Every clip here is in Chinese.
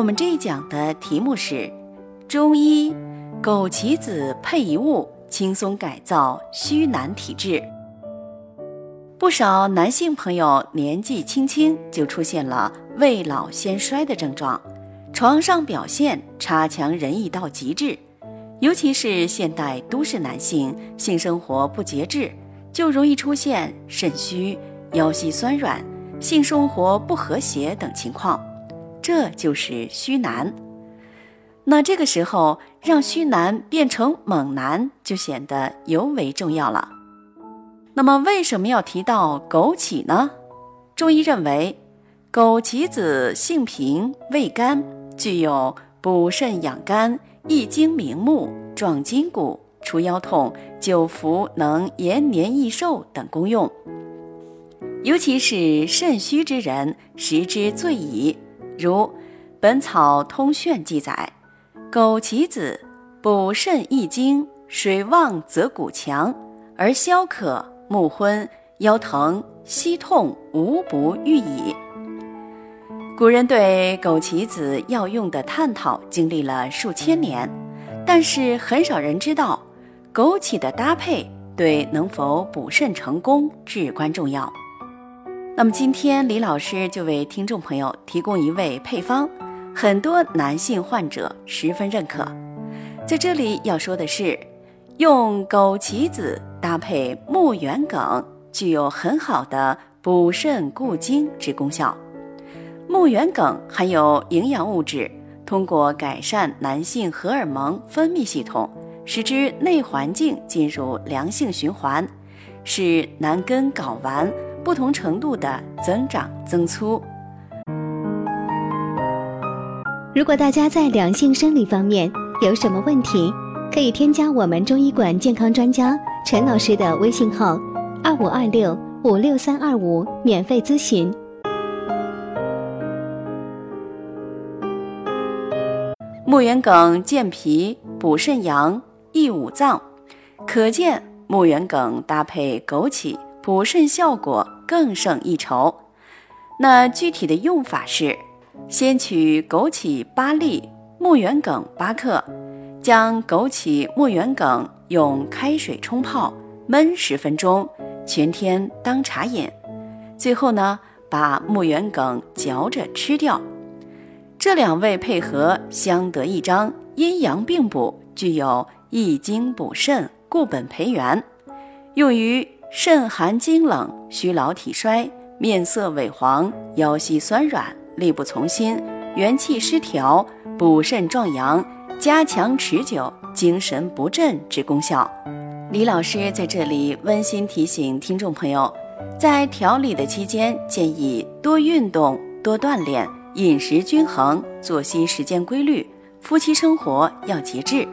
我们这一讲的题目是中医枸杞子配一物，轻松改造虚男体质。不少男性朋友年纪轻轻就出现了未老先衰的症状，床上表现差强人意到极致。尤其是现代都市男性，性生活不节制，就容易出现肾虚、腰膝酸软、性生活不和谐等情况。这就是虚男。那这个时候，让虚男变成猛男，就显得尤为重要了。那么，为什么要提到枸杞呢？中医认为，枸杞子性平，味甘，具有补肾养肝、益精明目、壮筋骨、除腰痛、久服能延年益寿等功用。尤其是肾虚之人，食之最宜。如《本草通炫》记载，枸杞子补肾益精，水旺则骨强，而消渴、目昏、腰疼、膝痛无不愈矣。古人对枸杞子药用的探讨经历了数千年，但是很少人知道，枸杞的搭配对能否补肾成功至关重要。那么今天李老师就为听众朋友提供一味配方，很多男性患者十分认可。在这里要说的是，用枸杞子搭配木圆梗，具有很好的补肾固精之功效。木圆梗含有营养物质，通过改善男性荷尔蒙分泌系统，使之内环境进入良性循环，使男根睾丸。不同程度的增长增粗。如果大家在两性生理方面有什么问题，可以添加我们中医馆健康专家陈老师的微信号：二五二六五六三二五，免费咨询。木圆梗健脾补肾阳益五脏，可见木圆梗搭配枸杞。补肾效果更胜一筹。那具体的用法是：先取枸杞八粒，木圆梗八克，将枸杞、木圆梗用开水冲泡，焖十分钟，全天当茶饮。最后呢，把木圆梗嚼着吃掉。这两味配合相得益彰，阴阳并补，具有益精补肾、固本培元，用于。肾寒精冷、虚劳体衰、面色萎黄、腰膝酸软、力不从心、元气失调、补肾壮阳、加强持久、精神不振之功效。李老师在这里温馨提醒听众朋友，在调理的期间，建议多运动、多锻炼，饮食均衡，作息时间规律，夫妻生活要节制。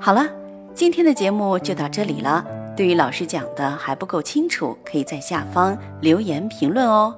好了，今天的节目就到这里了。对于老师讲的还不够清楚，可以在下方留言评论哦。